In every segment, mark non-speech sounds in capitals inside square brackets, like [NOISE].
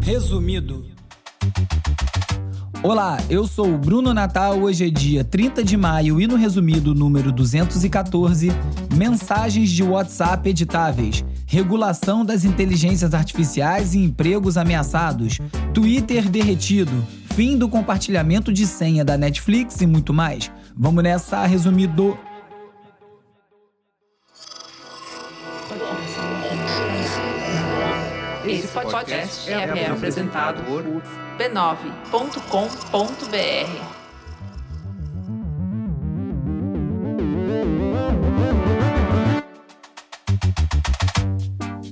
Resumido. Olá, eu sou o Bruno Natal. Hoje é dia 30 de maio e no resumido número 214, mensagens de WhatsApp editáveis, regulação das inteligências artificiais e empregos ameaçados, Twitter derretido, fim do compartilhamento de senha da Netflix e muito mais. Vamos nessa, resumido. Podcast é, é apresentado por b9.com.br.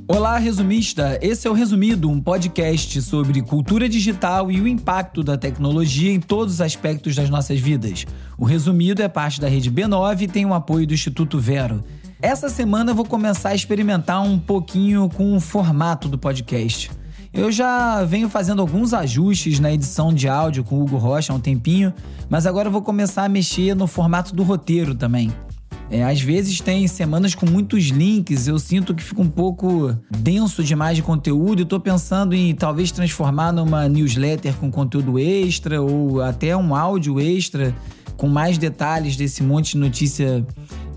Olá, resumista! Esse é o Resumido, um podcast sobre cultura digital e o impacto da tecnologia em todos os aspectos das nossas vidas. O Resumido é parte da rede B9 e tem o apoio do Instituto Vero. Essa semana eu vou começar a experimentar um pouquinho com o formato do podcast. Eu já venho fazendo alguns ajustes na edição de áudio com o Hugo Rocha há um tempinho, mas agora eu vou começar a mexer no formato do roteiro também. É, às vezes tem semanas com muitos links, eu sinto que fica um pouco denso demais de conteúdo e tô pensando em talvez transformar numa newsletter com conteúdo extra ou até um áudio extra com mais detalhes desse monte de notícia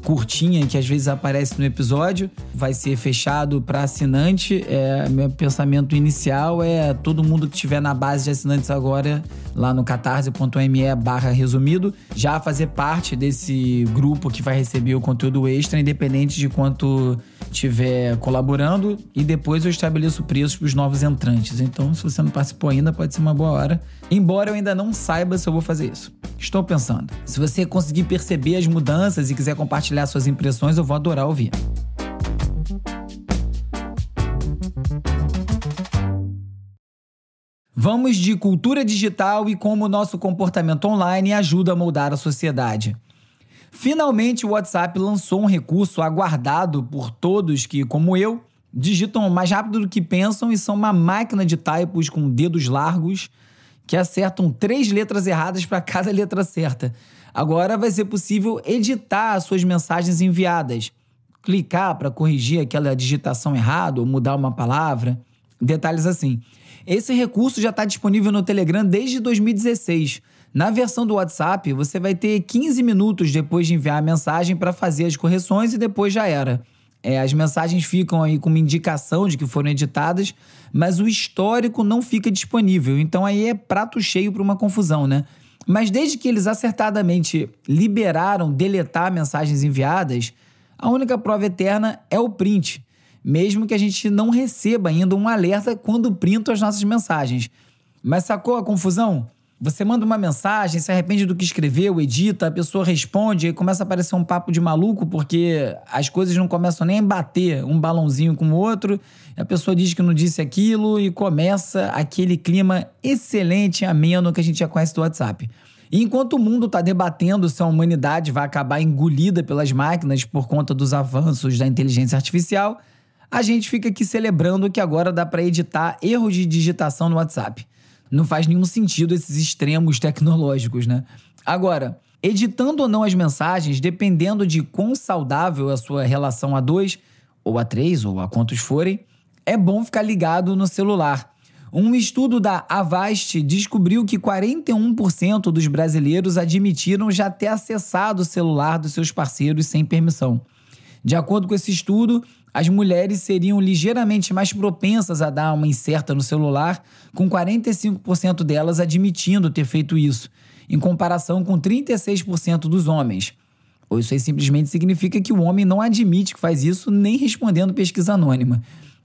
curtinha que às vezes aparece no episódio. Vai ser fechado para assinante. É, meu pensamento inicial é todo mundo que estiver na base de assinantes agora, lá no catarse.me barra resumido, já fazer parte desse grupo que vai receber o conteúdo extra, independente de quanto estiver colaborando. E depois eu estabeleço preços para os novos entrantes. Então, se você não participou ainda, pode ser uma boa hora. Embora eu ainda não saiba se eu vou fazer isso. Estou pensando. Se você conseguir perceber as mudanças e quiser compartilhar suas impressões, eu vou adorar ouvir. Vamos de cultura digital e como o nosso comportamento online ajuda a moldar a sociedade. Finalmente, o WhatsApp lançou um recurso aguardado por todos que, como eu, digitam mais rápido do que pensam e são uma máquina de typos com dedos largos que acertam três letras erradas para cada letra certa. Agora vai ser possível editar as suas mensagens enviadas, clicar para corrigir aquela digitação errada ou mudar uma palavra. Detalhes assim. Esse recurso já está disponível no Telegram desde 2016. Na versão do WhatsApp, você vai ter 15 minutos depois de enviar a mensagem para fazer as correções e depois já era. É, as mensagens ficam aí com uma indicação de que foram editadas, mas o histórico não fica disponível. Então aí é prato cheio para uma confusão, né? Mas desde que eles acertadamente liberaram deletar mensagens enviadas, a única prova eterna é o print, mesmo que a gente não receba ainda um alerta quando printam as nossas mensagens. Mas sacou a confusão? Você manda uma mensagem, se arrepende do que escreveu, edita, a pessoa responde e começa a aparecer um papo de maluco porque as coisas não começam nem a bater um balãozinho com o outro. a pessoa diz que não disse aquilo e começa aquele clima excelente, ameno que a gente já conhece do WhatsApp. E enquanto o mundo está debatendo se a humanidade vai acabar engolida pelas máquinas por conta dos avanços da inteligência artificial, a gente fica aqui celebrando que agora dá para editar erros de digitação no WhatsApp não faz nenhum sentido esses extremos tecnológicos, né? Agora, editando ou não as mensagens, dependendo de quão saudável a sua relação a dois, ou a três, ou a quantos forem, é bom ficar ligado no celular. Um estudo da Avast descobriu que 41% dos brasileiros admitiram já ter acessado o celular dos seus parceiros sem permissão. De acordo com esse estudo, as mulheres seriam ligeiramente mais propensas a dar uma incerta no celular, com 45% delas admitindo ter feito isso, em comparação com 36% dos homens. Ou isso aí simplesmente significa que o homem não admite que faz isso, nem respondendo pesquisa anônima.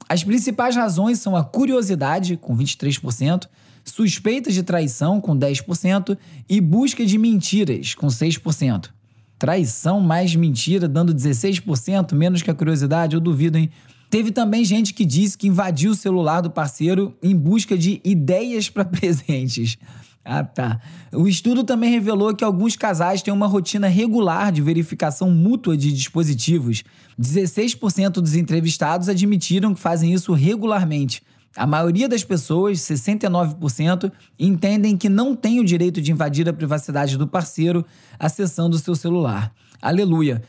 As principais razões são a curiosidade, com 23%, suspeitas de traição, com 10%, e busca de mentiras, com 6%. Traição mais mentira, dando 16%, menos que a curiosidade, eu duvido, hein? Teve também gente que disse que invadiu o celular do parceiro em busca de ideias para [LAUGHS] presentes. Ah, tá. O estudo também revelou que alguns casais têm uma rotina regular de verificação mútua de dispositivos. 16% dos entrevistados admitiram que fazem isso regularmente. A maioria das pessoas, 69%, entendem que não tem o direito de invadir a privacidade do parceiro acessando o seu celular. Aleluia!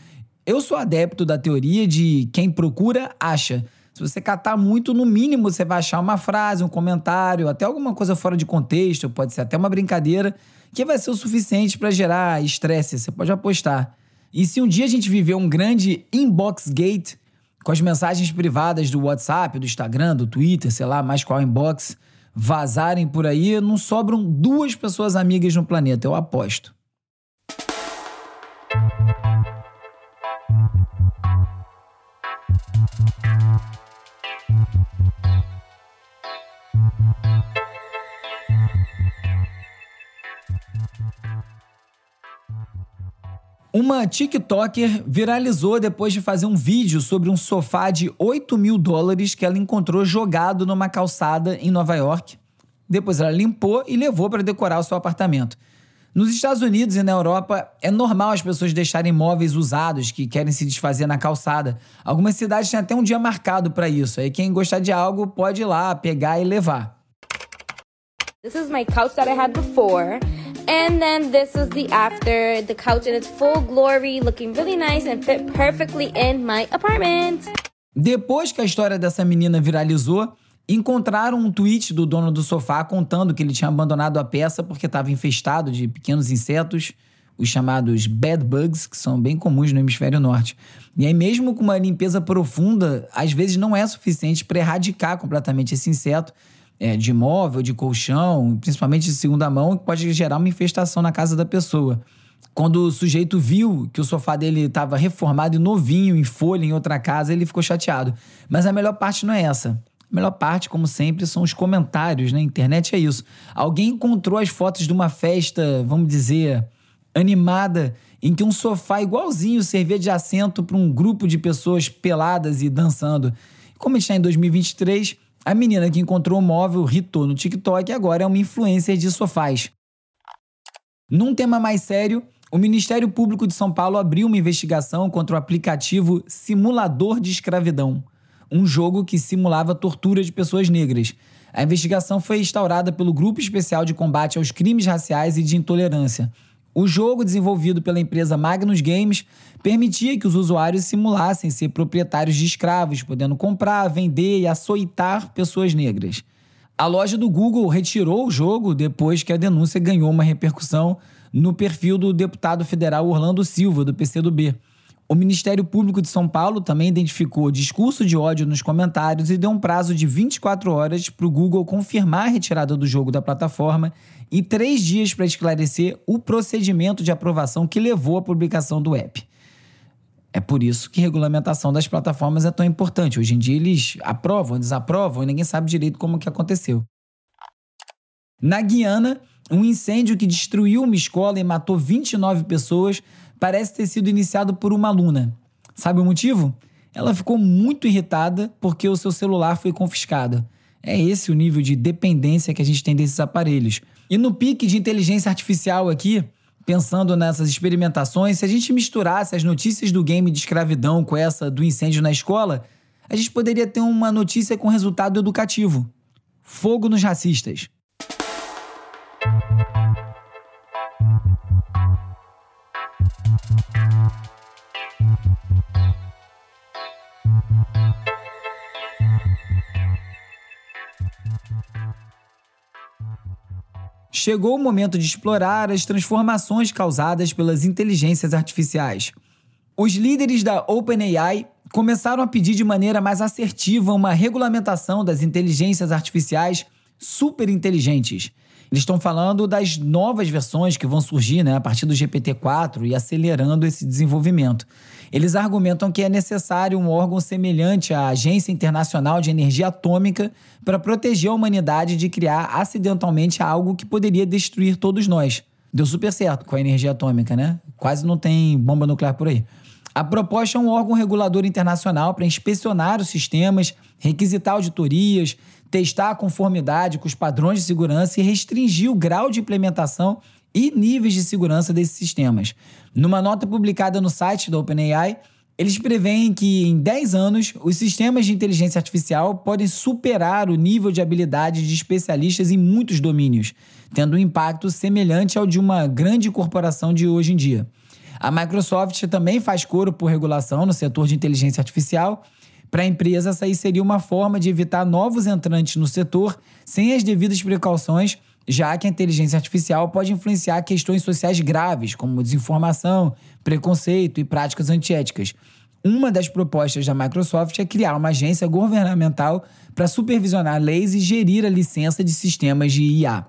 Eu sou adepto da teoria de quem procura, acha. Se você catar muito, no mínimo você vai achar uma frase, um comentário, até alguma coisa fora de contexto, pode ser até uma brincadeira, que vai ser o suficiente para gerar estresse. Você pode apostar. E se um dia a gente viver um grande inbox gate, com as mensagens privadas do WhatsApp, do Instagram, do Twitter, sei lá, mais qual inbox, vazarem por aí, não sobram duas pessoas amigas no planeta, eu aposto. Uma TikToker viralizou depois de fazer um vídeo sobre um sofá de 8 mil dólares que ela encontrou jogado numa calçada em Nova York. Depois ela limpou e levou para decorar o seu apartamento. Nos Estados Unidos e na Europa, é normal as pessoas deixarem móveis usados que querem se desfazer na calçada. Algumas cidades têm até um dia marcado para isso. Aí quem gostar de algo pode ir lá pegar e levar. This is my couch that I had before. And then this is the after, the couch in its full glory, looking really nice and fit perfectly in my apartment. Depois que a história dessa menina viralizou, encontraram um tweet do dono do sofá contando que ele tinha abandonado a peça porque estava infestado de pequenos insetos, os chamados bed bugs, que são bem comuns no hemisfério norte. E aí, mesmo com uma limpeza profunda, às vezes não é suficiente para erradicar completamente esse inseto é, de imóvel, de colchão, principalmente de segunda mão, que pode gerar uma infestação na casa da pessoa. Quando o sujeito viu que o sofá dele estava reformado e novinho, em folha, em outra casa, ele ficou chateado. Mas a melhor parte não é essa. A melhor parte, como sempre, são os comentários, né? Internet é isso. Alguém encontrou as fotos de uma festa, vamos dizer, animada, em que um sofá igualzinho servia de assento para um grupo de pessoas peladas e dançando. Como está em 2023, a menina que encontrou o móvel ritou no TikTok agora é uma influencer de sofás. Num tema mais sério, o Ministério Público de São Paulo abriu uma investigação contra o aplicativo Simulador de Escravidão, um jogo que simulava tortura de pessoas negras. A investigação foi instaurada pelo Grupo Especial de Combate aos Crimes Raciais e de Intolerância, o jogo, desenvolvido pela empresa Magnus Games, permitia que os usuários simulassem ser proprietários de escravos, podendo comprar, vender e açoitar pessoas negras. A loja do Google retirou o jogo depois que a denúncia ganhou uma repercussão no perfil do deputado federal Orlando Silva, do PCdoB. O Ministério Público de São Paulo também identificou discurso de ódio nos comentários e deu um prazo de 24 horas para o Google confirmar a retirada do jogo da plataforma e três dias para esclarecer o procedimento de aprovação que levou à publicação do app. É por isso que regulamentação das plataformas é tão importante. Hoje em dia eles aprovam, desaprovam e ninguém sabe direito como que aconteceu. Na Guiana, um incêndio que destruiu uma escola e matou 29 pessoas parece ter sido iniciado por uma aluna. Sabe o motivo? Ela ficou muito irritada porque o seu celular foi confiscado. É esse o nível de dependência que a gente tem desses aparelhos. E no pique de inteligência artificial aqui, pensando nessas experimentações, se a gente misturasse as notícias do game de escravidão com essa do incêndio na escola, a gente poderia ter uma notícia com resultado educativo. Fogo nos racistas. Chegou o momento de explorar as transformações causadas pelas inteligências artificiais. Os líderes da OpenAI começaram a pedir de maneira mais assertiva uma regulamentação das inteligências artificiais superinteligentes eles estão falando das novas versões que vão surgir né, a partir do GPT-4 e acelerando esse desenvolvimento. Eles argumentam que é necessário um órgão semelhante à Agência Internacional de Energia Atômica para proteger a humanidade de criar acidentalmente algo que poderia destruir todos nós. Deu super certo com a energia atômica, né? Quase não tem bomba nuclear por aí. A proposta é um órgão regulador internacional para inspecionar os sistemas, requisitar auditorias, testar a conformidade com os padrões de segurança e restringir o grau de implementação e níveis de segurança desses sistemas. Numa nota publicada no site da OpenAI, eles preveem que em 10 anos os sistemas de inteligência artificial podem superar o nível de habilidade de especialistas em muitos domínios, tendo um impacto semelhante ao de uma grande corporação de hoje em dia. A Microsoft também faz coro por regulação no setor de inteligência artificial Para a empresa, essa aí seria uma forma de evitar novos entrantes no setor sem as devidas precauções, já que a inteligência artificial pode influenciar questões sociais graves, como desinformação, preconceito e práticas antiéticas. Uma das propostas da Microsoft é criar uma agência governamental para supervisionar leis e gerir a licença de sistemas de IA.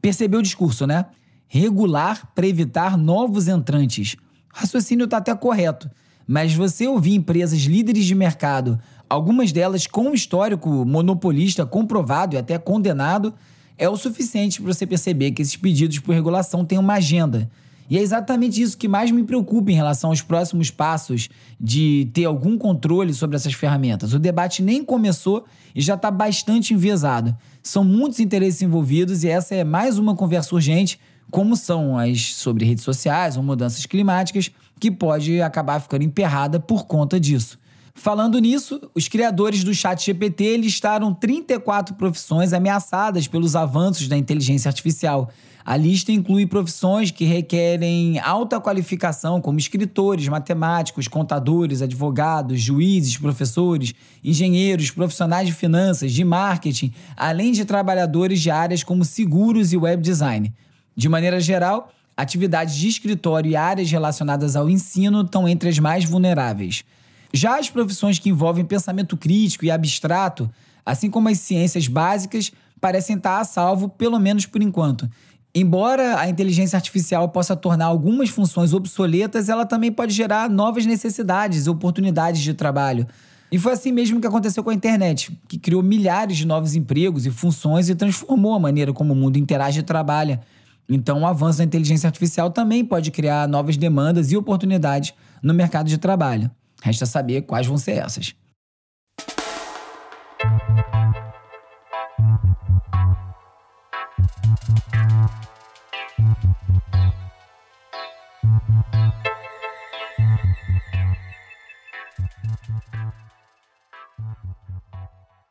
Percebeu o discurso, né? Regular para evitar novos entrantes. O raciocínio está até correto, mas você ouvir empresas líderes de mercado, algumas delas com histórico monopolista comprovado e até condenado, é o suficiente para você perceber que esses pedidos por regulação têm uma agenda. E é exatamente isso que mais me preocupa em relação aos próximos passos de ter algum controle sobre essas ferramentas. O debate nem começou e já está bastante enviesado. São muitos interesses envolvidos e essa é mais uma conversa urgente, como são as sobre redes sociais ou mudanças climáticas, que pode acabar ficando emperrada por conta disso. Falando nisso, os criadores do Chat GPT listaram 34 profissões ameaçadas pelos avanços da inteligência artificial. A lista inclui profissões que requerem alta qualificação, como escritores, matemáticos, contadores, advogados, juízes, professores, engenheiros, profissionais de finanças, de marketing, além de trabalhadores de áreas como seguros e web design. De maneira geral, atividades de escritório e áreas relacionadas ao ensino estão entre as mais vulneráveis. Já as profissões que envolvem pensamento crítico e abstrato, assim como as ciências básicas, parecem estar a salvo, pelo menos por enquanto. Embora a inteligência artificial possa tornar algumas funções obsoletas, ela também pode gerar novas necessidades e oportunidades de trabalho. E foi assim mesmo que aconteceu com a internet, que criou milhares de novos empregos e funções e transformou a maneira como o mundo interage e trabalha. Então, o avanço da inteligência artificial também pode criar novas demandas e oportunidades no mercado de trabalho. Resta saber quais vão ser essas.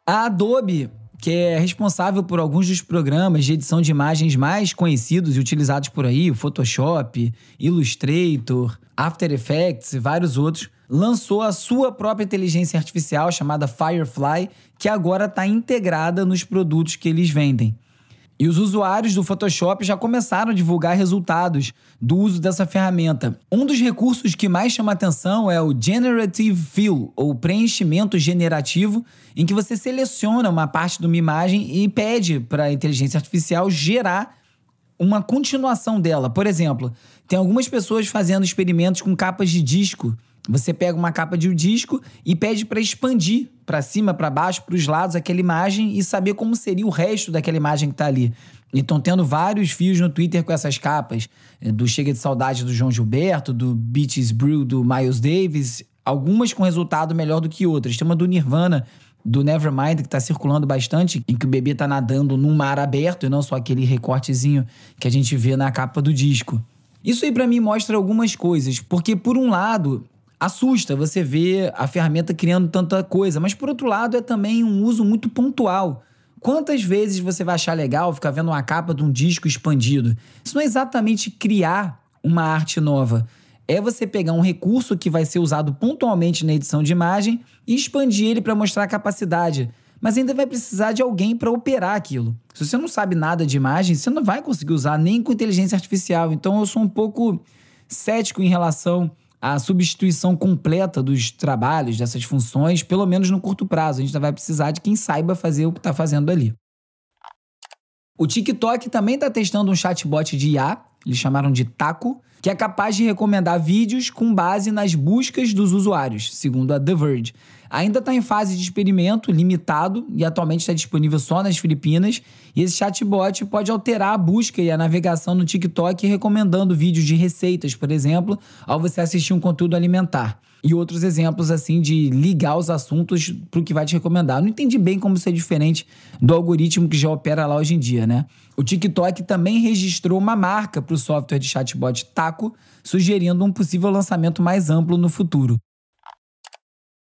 A Adobe que é responsável por alguns dos programas de edição de imagens mais conhecidos e utilizados por aí, o Photoshop, Illustrator, After Effects e vários outros, lançou a sua própria inteligência artificial chamada Firefly, que agora está integrada nos produtos que eles vendem. E os usuários do Photoshop já começaram a divulgar resultados do uso dessa ferramenta. Um dos recursos que mais chama atenção é o Generative Fill, ou preenchimento generativo, em que você seleciona uma parte de uma imagem e pede para a inteligência artificial gerar uma continuação dela. Por exemplo, tem algumas pessoas fazendo experimentos com capas de disco. Você pega uma capa de um disco e pede para expandir para cima, para baixo, para os lados aquela imagem e saber como seria o resto daquela imagem que está ali. E estão tendo vários fios no Twitter com essas capas, eh, do Chega de Saudade do João Gilberto, do Beaches Brew do Miles Davis, algumas com resultado melhor do que outras. Tem uma do Nirvana, do Nevermind, que está circulando bastante, em que o bebê está nadando num mar aberto e não só aquele recortezinho que a gente vê na capa do disco. Isso aí para mim mostra algumas coisas, porque por um lado, assusta você ver a ferramenta criando tanta coisa, mas por outro lado é também um uso muito pontual. Quantas vezes você vai achar legal ficar vendo uma capa de um disco expandido? Isso não é exatamente criar uma arte nova. É você pegar um recurso que vai ser usado pontualmente na edição de imagem e expandir ele para mostrar a capacidade. Mas ainda vai precisar de alguém para operar aquilo. Se você não sabe nada de imagem, você não vai conseguir usar nem com inteligência artificial. Então eu sou um pouco cético em relação a substituição completa dos trabalhos, dessas funções, pelo menos no curto prazo. A gente vai precisar de quem saiba fazer o que está fazendo ali. O TikTok também está testando um chatbot de IA, eles chamaram de Taco, que é capaz de recomendar vídeos com base nas buscas dos usuários, segundo a The Verge. Ainda está em fase de experimento limitado e atualmente está disponível só nas Filipinas. E esse chatbot pode alterar a busca e a navegação no TikTok, recomendando vídeos de receitas, por exemplo, ao você assistir um conteúdo alimentar. E outros exemplos assim de ligar os assuntos para o que vai te recomendar. Não entendi bem como isso é diferente do algoritmo que já opera lá hoje em dia, né? O TikTok também registrou uma marca para o software de chatbot Taco, sugerindo um possível lançamento mais amplo no futuro.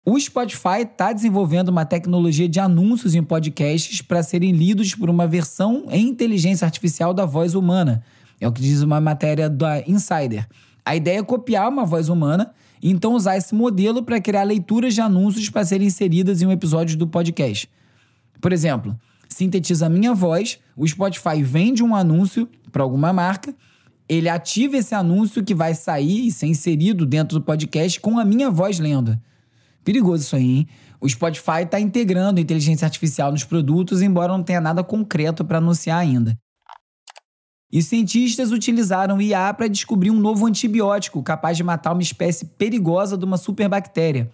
O Spotify está desenvolvendo uma tecnologia de anúncios em podcasts para serem lidos por uma versão em inteligência artificial da voz humana. É o que diz uma matéria da Insider. A ideia é copiar uma voz humana então usar esse modelo para criar leituras de anúncios para serem inseridas em um episódio do podcast. Por exemplo, sintetiza a minha voz, o Spotify vende um anúncio para alguma marca, ele ativa esse anúncio que vai sair e ser inserido dentro do podcast com a minha voz lendo. Perigoso isso aí, hein? O Spotify está integrando inteligência artificial nos produtos, embora não tenha nada concreto para anunciar ainda. E cientistas utilizaram IA para descobrir um novo antibiótico capaz de matar uma espécie perigosa de uma superbactéria.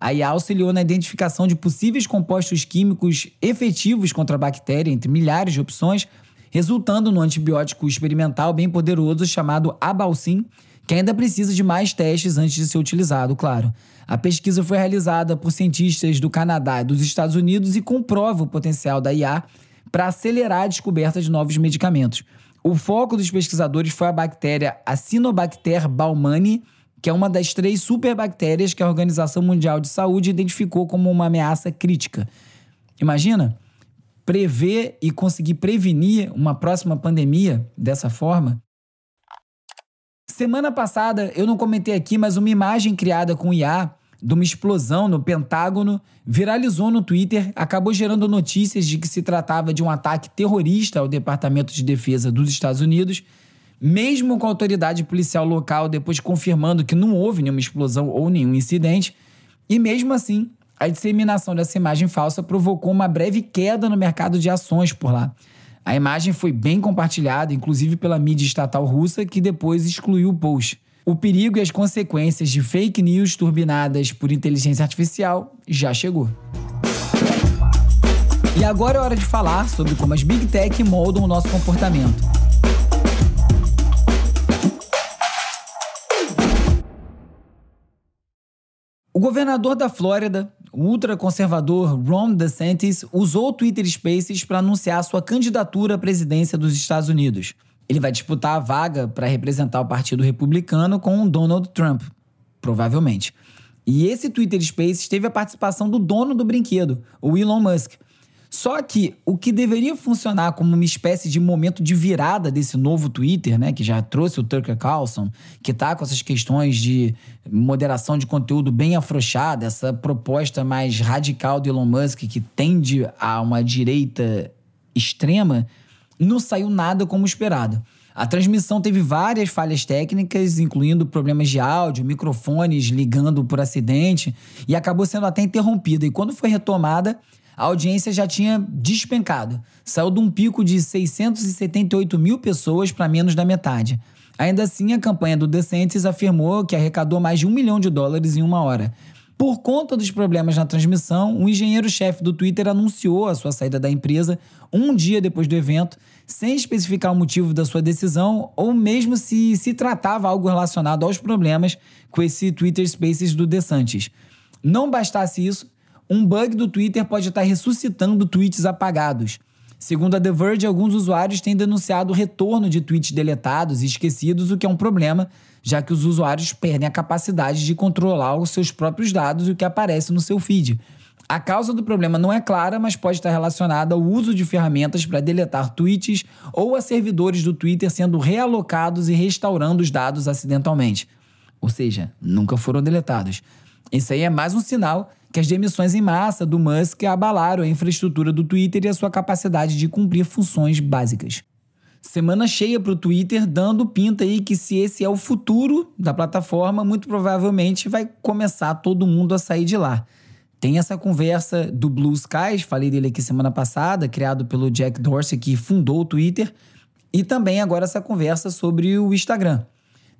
A IA auxiliou na identificação de possíveis compostos químicos efetivos contra a bactéria, entre milhares de opções, resultando no antibiótico experimental bem poderoso chamado Abalcin, que ainda precisa de mais testes antes de ser utilizado, claro. A pesquisa foi realizada por cientistas do Canadá e dos Estados Unidos e comprova o potencial da IA para acelerar a descoberta de novos medicamentos. O foco dos pesquisadores foi a bactéria Acinobacter baumannii, que é uma das três superbactérias que a Organização Mundial de Saúde identificou como uma ameaça crítica. Imagina prever e conseguir prevenir uma próxima pandemia dessa forma. Semana passada eu não comentei aqui, mas uma imagem criada com IA de uma explosão no Pentágono viralizou no Twitter, acabou gerando notícias de que se tratava de um ataque terrorista ao Departamento de Defesa dos Estados Unidos, mesmo com a autoridade policial local depois confirmando que não houve nenhuma explosão ou nenhum incidente, e mesmo assim, a disseminação dessa imagem falsa provocou uma breve queda no mercado de ações por lá. A imagem foi bem compartilhada, inclusive pela mídia estatal russa, que depois excluiu o post. O perigo e as consequências de fake news turbinadas por inteligência artificial já chegou. E agora é hora de falar sobre como as Big Tech moldam o nosso comportamento. O governador da Flórida, o ultraconservador Ron DeSantis, usou o Twitter Spaces para anunciar sua candidatura à presidência dos Estados Unidos. Ele vai disputar a vaga para representar o Partido Republicano com o Donald Trump, provavelmente. E esse Twitter Spaces teve a participação do dono do brinquedo, o Elon Musk. Só que o que deveria funcionar como uma espécie de momento de virada desse novo Twitter, né, que já trouxe o Tucker Carlson, que tá com essas questões de moderação de conteúdo bem afrouxada, essa proposta mais radical do Elon Musk que tende a uma direita extrema, não saiu nada como esperado. A transmissão teve várias falhas técnicas, incluindo problemas de áudio, microfones ligando por acidente, e acabou sendo até interrompida. E quando foi retomada, a audiência já tinha despencado. Saiu de um pico de 678 mil pessoas para menos da metade. Ainda assim, a campanha do DeSantis afirmou que arrecadou mais de um milhão de dólares em uma hora. Por conta dos problemas na transmissão, o engenheiro-chefe do Twitter anunciou a sua saída da empresa um dia depois do evento, sem especificar o motivo da sua decisão ou mesmo se se tratava algo relacionado aos problemas com esse Twitter Spaces do DeSantis. Não bastasse isso, um bug do Twitter pode estar ressuscitando tweets apagados. Segundo a The Verge, alguns usuários têm denunciado o retorno de tweets deletados e esquecidos, o que é um problema, já que os usuários perdem a capacidade de controlar os seus próprios dados e o que aparece no seu feed. A causa do problema não é clara, mas pode estar relacionada ao uso de ferramentas para deletar tweets ou a servidores do Twitter sendo realocados e restaurando os dados acidentalmente. Ou seja, nunca foram deletados. Isso aí é mais um sinal que as demissões em massa do Musk abalaram a infraestrutura do Twitter e a sua capacidade de cumprir funções básicas. Semana cheia para o Twitter, dando pinta aí que se esse é o futuro da plataforma, muito provavelmente vai começar todo mundo a sair de lá. Tem essa conversa do Blue Skies, falei dele aqui semana passada, criado pelo Jack Dorsey, que fundou o Twitter, e também agora essa conversa sobre o Instagram,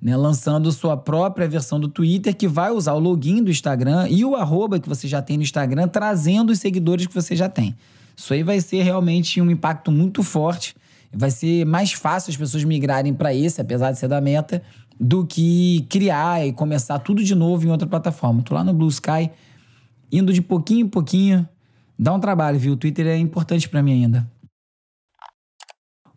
né? lançando sua própria versão do Twitter, que vai usar o login do Instagram e o arroba que você já tem no Instagram, trazendo os seguidores que você já tem. Isso aí vai ser realmente um impacto muito forte vai ser mais fácil as pessoas migrarem para esse, apesar de ser da meta, do que criar e começar tudo de novo em outra plataforma. Tô lá no Blue Sky, indo de pouquinho em pouquinho. Dá um trabalho, viu? O Twitter é importante para mim ainda.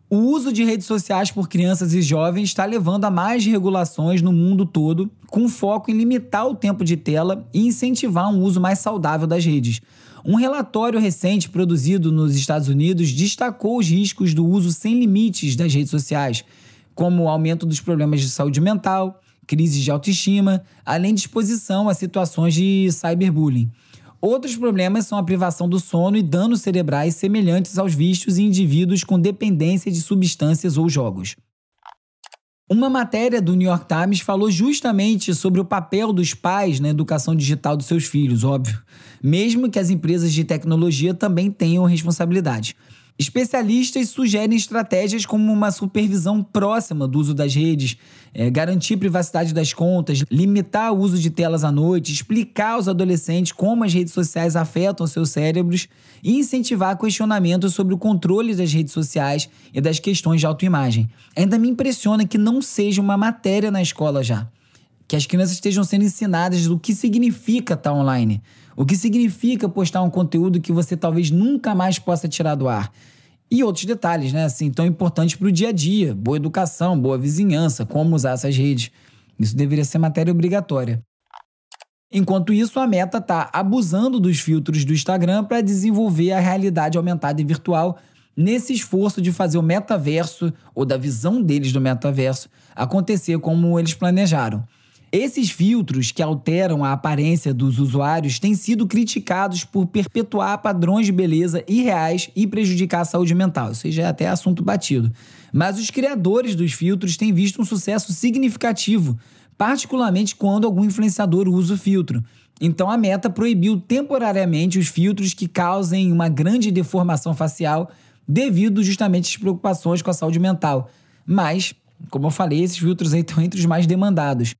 O uso de redes sociais por crianças e jovens está levando a mais regulações no mundo todo, com foco em limitar o tempo de tela e incentivar um uso mais saudável das redes. Um relatório recente produzido nos Estados Unidos destacou os riscos do uso sem limites das redes sociais, como o aumento dos problemas de saúde mental, crises de autoestima, além de exposição a situações de cyberbullying. Outros problemas são a privação do sono e danos cerebrais semelhantes aos vistos em indivíduos com dependência de substâncias ou jogos. Uma matéria do New York Times falou justamente sobre o papel dos pais na educação digital dos seus filhos, óbvio, mesmo que as empresas de tecnologia também tenham responsabilidade. Especialistas sugerem estratégias como uma supervisão próxima do uso das redes, é, garantir privacidade das contas, limitar o uso de telas à noite, explicar aos adolescentes como as redes sociais afetam seus cérebros e incentivar questionamentos sobre o controle das redes sociais e das questões de autoimagem. Ainda me impressiona que não seja uma matéria na escola já. Que as crianças estejam sendo ensinadas do que significa estar online. O que significa postar um conteúdo que você talvez nunca mais possa tirar do ar. E outros detalhes, né? Assim, tão importantes para o dia a dia. Boa educação, boa vizinhança, como usar essas redes. Isso deveria ser matéria obrigatória. Enquanto isso, a Meta está abusando dos filtros do Instagram para desenvolver a realidade aumentada e virtual nesse esforço de fazer o metaverso, ou da visão deles do metaverso, acontecer como eles planejaram. Esses filtros que alteram a aparência dos usuários têm sido criticados por perpetuar padrões de beleza irreais e prejudicar a saúde mental. Isso já é até assunto batido. Mas os criadores dos filtros têm visto um sucesso significativo, particularmente quando algum influenciador usa o filtro. Então a Meta proibiu temporariamente os filtros que causem uma grande deformação facial devido justamente às preocupações com a saúde mental. Mas, como eu falei, esses filtros estão entre os mais demandados.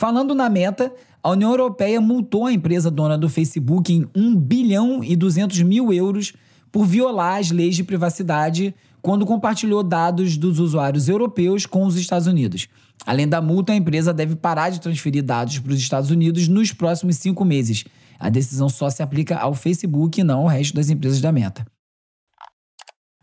Falando na meta, a União Europeia multou a empresa dona do Facebook em 1 bilhão e 200 mil euros por violar as leis de privacidade quando compartilhou dados dos usuários europeus com os Estados Unidos. Além da multa, a empresa deve parar de transferir dados para os Estados Unidos nos próximos cinco meses. A decisão só se aplica ao Facebook e não ao resto das empresas da Meta.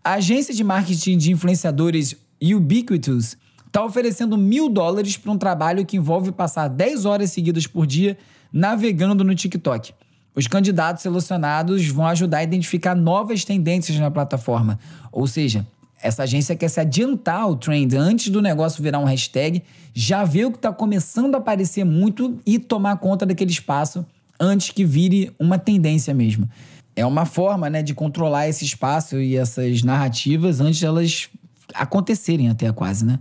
A agência de marketing de influenciadores Ubiquitous está oferecendo mil dólares para um trabalho que envolve passar 10 horas seguidas por dia navegando no TikTok. Os candidatos selecionados vão ajudar a identificar novas tendências na plataforma. Ou seja, essa agência quer se adiantar ao trend antes do negócio virar um hashtag, já ver o que está começando a aparecer muito e tomar conta daquele espaço antes que vire uma tendência mesmo. É uma forma né, de controlar esse espaço e essas narrativas antes de elas acontecerem até quase, né?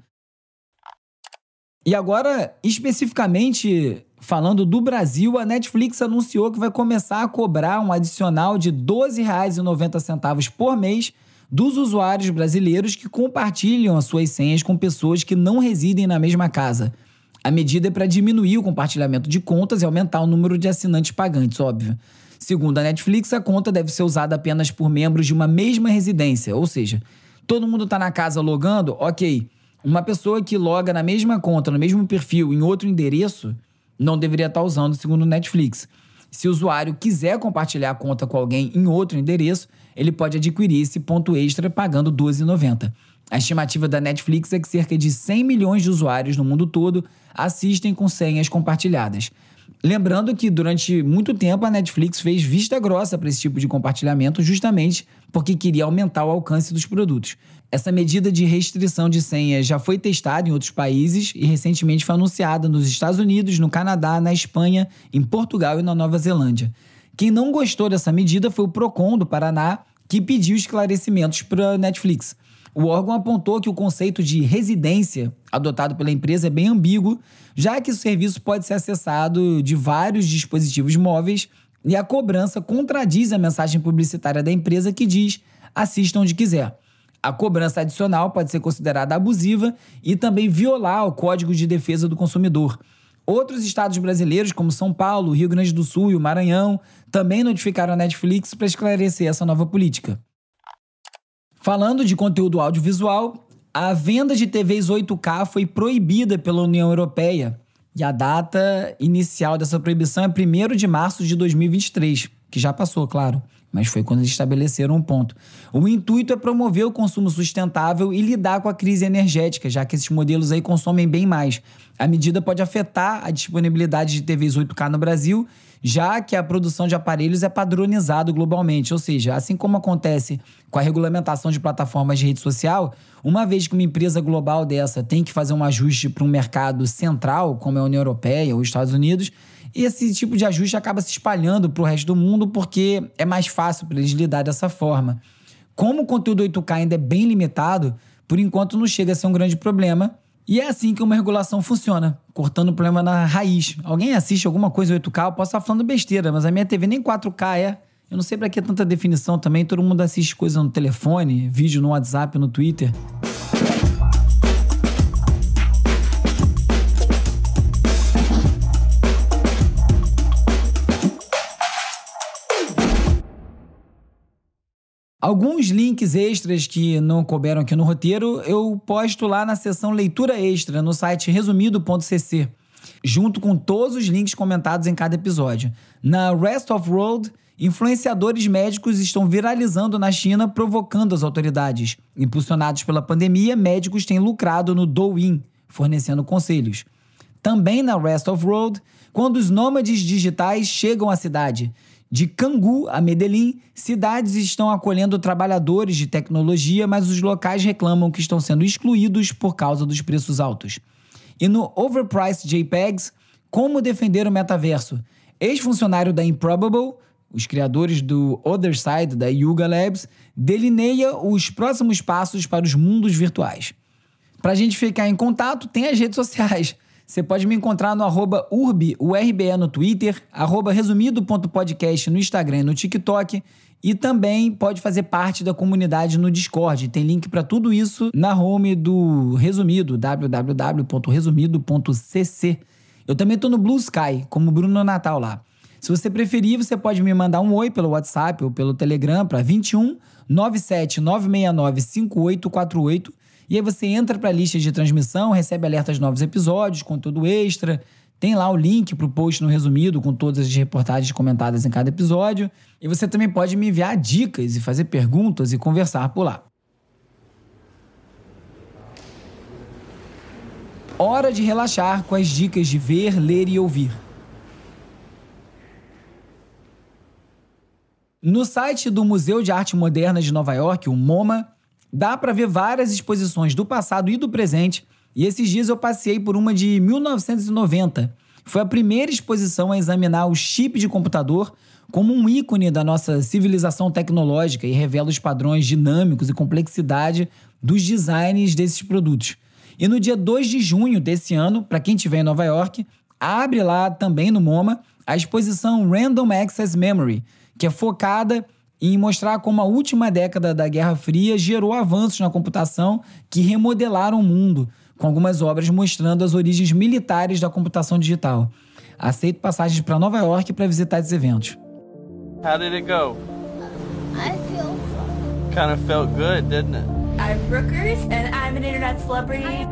E agora, especificamente falando do Brasil, a Netflix anunciou que vai começar a cobrar um adicional de R$ 12,90 por mês dos usuários brasileiros que compartilham as suas senhas com pessoas que não residem na mesma casa. A medida é para diminuir o compartilhamento de contas e aumentar o número de assinantes pagantes, óbvio. Segundo a Netflix, a conta deve ser usada apenas por membros de uma mesma residência, ou seja, todo mundo está na casa logando, ok. Uma pessoa que loga na mesma conta, no mesmo perfil, em outro endereço, não deveria estar usando, segundo o Netflix. Se o usuário quiser compartilhar a conta com alguém em outro endereço, ele pode adquirir esse ponto extra pagando R$ 12,90. A estimativa da Netflix é que cerca de 100 milhões de usuários no mundo todo assistem com senhas compartilhadas. Lembrando que durante muito tempo a Netflix fez vista grossa para esse tipo de compartilhamento, justamente porque queria aumentar o alcance dos produtos. Essa medida de restrição de senhas já foi testada em outros países e recentemente foi anunciada nos Estados Unidos, no Canadá, na Espanha, em Portugal e na Nova Zelândia. Quem não gostou dessa medida foi o Procon do Paraná, que pediu esclarecimentos para a Netflix. O órgão apontou que o conceito de residência adotado pela empresa é bem ambíguo, já que o serviço pode ser acessado de vários dispositivos móveis e a cobrança contradiz a mensagem publicitária da empresa que diz assista onde quiser. A cobrança adicional pode ser considerada abusiva e também violar o Código de Defesa do Consumidor. Outros estados brasileiros, como São Paulo, Rio Grande do Sul e o Maranhão, também notificaram a Netflix para esclarecer essa nova política. Falando de conteúdo audiovisual, a venda de TVs 8K foi proibida pela União Europeia e a data inicial dessa proibição é 1 de março de 2023, que já passou, claro. Mas foi quando eles estabeleceram um ponto. O intuito é promover o consumo sustentável e lidar com a crise energética, já que esses modelos aí consomem bem mais. A medida pode afetar a disponibilidade de TVs 8K no Brasil, já que a produção de aparelhos é padronizado globalmente, ou seja, assim como acontece com a regulamentação de plataformas de rede social, uma vez que uma empresa global dessa tem que fazer um ajuste para um mercado central, como é a União Europeia ou os Estados Unidos, esse tipo de ajuste acaba se espalhando para o resto do mundo porque é mais fácil para eles lidar dessa forma. Como o conteúdo 8K ainda é bem limitado, por enquanto não chega a ser um grande problema. E é assim que uma regulação funciona, cortando o problema na raiz. Alguém assiste alguma coisa 8K, eu posso estar falando besteira, mas a minha TV nem 4K é. Eu não sei para que tanta definição também, todo mundo assiste coisa no telefone, vídeo no WhatsApp, no Twitter. Alguns links extras que não couberam aqui no roteiro, eu posto lá na seção leitura extra no site resumido.cc, junto com todos os links comentados em cada episódio. Na Rest of World, influenciadores médicos estão viralizando na China, provocando as autoridades. Impulsionados pela pandemia, médicos têm lucrado no Douyin, fornecendo conselhos. Também na Rest of World, quando os nômades digitais chegam à cidade. De Cangu a Medellín, cidades estão acolhendo trabalhadores de tecnologia, mas os locais reclamam que estão sendo excluídos por causa dos preços altos. E no Overpriced JPEGs, como defender o metaverso? Ex-funcionário da Improbable, os criadores do Other Side da Yuga Labs, delineia os próximos passos para os mundos virtuais. Para a gente ficar em contato, tem as redes sociais. Você pode me encontrar no arroba urbe, URBE no Twitter, arroba resumido.podcast no Instagram e no TikTok. E também pode fazer parte da comunidade no Discord. Tem link para tudo isso na home do Resumido, www.resumido.cc. Eu também estou no Blue Sky, como Bruno Natal lá. Se você preferir, você pode me mandar um oi pelo WhatsApp ou pelo Telegram para 21 97 969 5848 e aí você entra para a lista de transmissão, recebe alertas de novos episódios, conteúdo extra. Tem lá o link para o post no resumido com todas as reportagens comentadas em cada episódio. E você também pode me enviar dicas e fazer perguntas e conversar por lá. Hora de relaxar com as dicas de ver, ler e ouvir. No site do Museu de Arte Moderna de Nova York, o MoMA, Dá para ver várias exposições do passado e do presente, e esses dias eu passei por uma de 1990. Foi a primeira exposição a examinar o chip de computador como um ícone da nossa civilização tecnológica e revela os padrões dinâmicos e complexidade dos designs desses produtos. E no dia 2 de junho desse ano, para quem estiver em Nova York, abre lá também no MoMA a exposição Random Access Memory, que é focada em mostrar como a última década da Guerra Fria gerou avanços na computação que remodelaram o mundo, com algumas obras mostrando as origens militares da computação digital. Aceito passagens para Nova York para visitar esses eventos. How did it go? I feel. Kind of felt good, didn't it? I'm Brookers, and I'm an internet celebrity.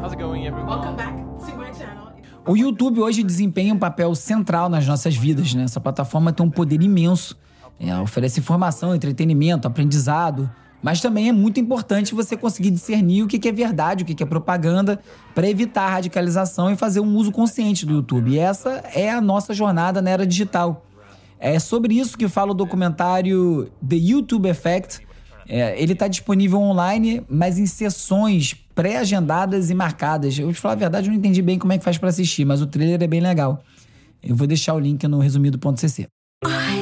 How's it going, everyone? Welcome back to my channel. O YouTube hoje desempenha um papel central nas nossas vidas, né? Essa plataforma tem um poder imenso é, oferece informação, entretenimento, aprendizado, mas também é muito importante você conseguir discernir o que é verdade, o que é propaganda, para evitar a radicalização e fazer um uso consciente do YouTube. E essa é a nossa jornada na era digital. É sobre isso que fala o documentário The YouTube Effect. É, ele está disponível online, mas em sessões pré-agendadas e marcadas. Eu te falar a verdade, eu não entendi bem como é que faz para assistir, mas o trailer é bem legal. Eu vou deixar o link no resumido.cc. O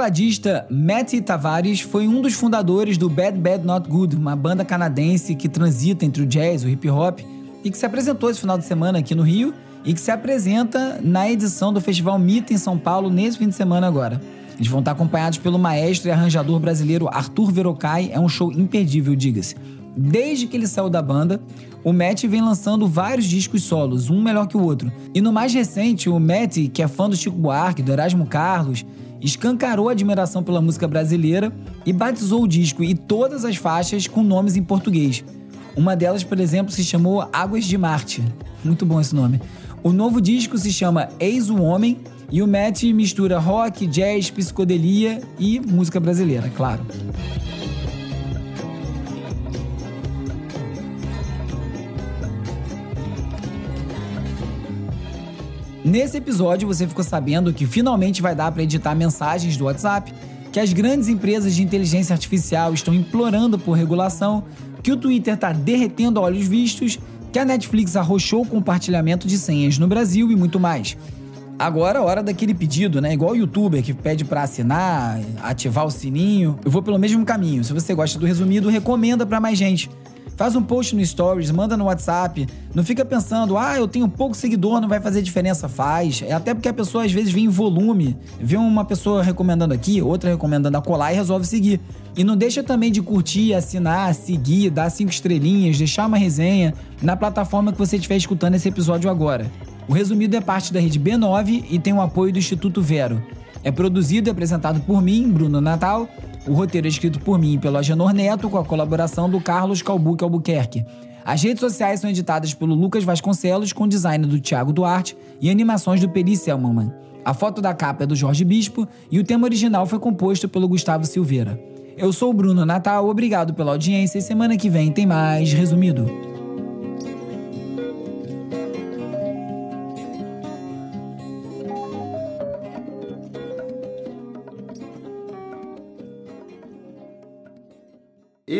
tecladista Matty Tavares foi um dos fundadores do Bad Bad Not Good, uma banda canadense que transita entre o jazz e o hip hop e que se apresentou esse final de semana aqui no Rio e que se apresenta na edição do Festival Mita em São Paulo nesse fim de semana agora. Eles vão estar acompanhados pelo maestro e arranjador brasileiro Arthur Verocai, é um show imperdível, diga-se. Desde que ele saiu da banda, o Matt vem lançando vários discos solos, um melhor que o outro. E no mais recente, o Matt, que é fã do Chico Buarque, do Erasmo Carlos, escancarou a admiração pela música brasileira e batizou o disco e todas as faixas com nomes em português. Uma delas, por exemplo, se chamou Águas de Marte. Muito bom esse nome. O novo disco se chama Eis o Homem e o Matt mistura rock, jazz, psicodelia e música brasileira, claro. Nesse episódio você ficou sabendo que finalmente vai dar para editar mensagens do WhatsApp, que as grandes empresas de inteligência artificial estão implorando por regulação, que o Twitter está derretendo olhos vistos, que a Netflix arrochou o compartilhamento de senhas no Brasil e muito mais. Agora é hora daquele pedido, né? Igual o youtuber que pede para assinar, ativar o sininho. Eu vou pelo mesmo caminho. Se você gosta do resumido, recomenda para mais gente. Faz um post no Stories, manda no WhatsApp. Não fica pensando, ah, eu tenho pouco seguidor, não vai fazer diferença. Faz. É até porque a pessoa às vezes vem em volume. Vê uma pessoa recomendando aqui, outra recomendando a colar e resolve seguir. E não deixa também de curtir, assinar, seguir, dar cinco estrelinhas, deixar uma resenha na plataforma que você estiver escutando esse episódio agora. O resumido é parte da rede B9 e tem o apoio do Instituto Vero. É produzido e apresentado por mim, Bruno Natal, o roteiro é escrito por mim e pelo Agenor Neto, com a colaboração do Carlos Calbuque Albuquerque. As redes sociais são editadas pelo Lucas Vasconcelos, com design do Thiago Duarte e animações do Peri Selmanman. A foto da capa é do Jorge Bispo e o tema original foi composto pelo Gustavo Silveira. Eu sou o Bruno Natal, obrigado pela audiência e semana que vem tem mais resumido.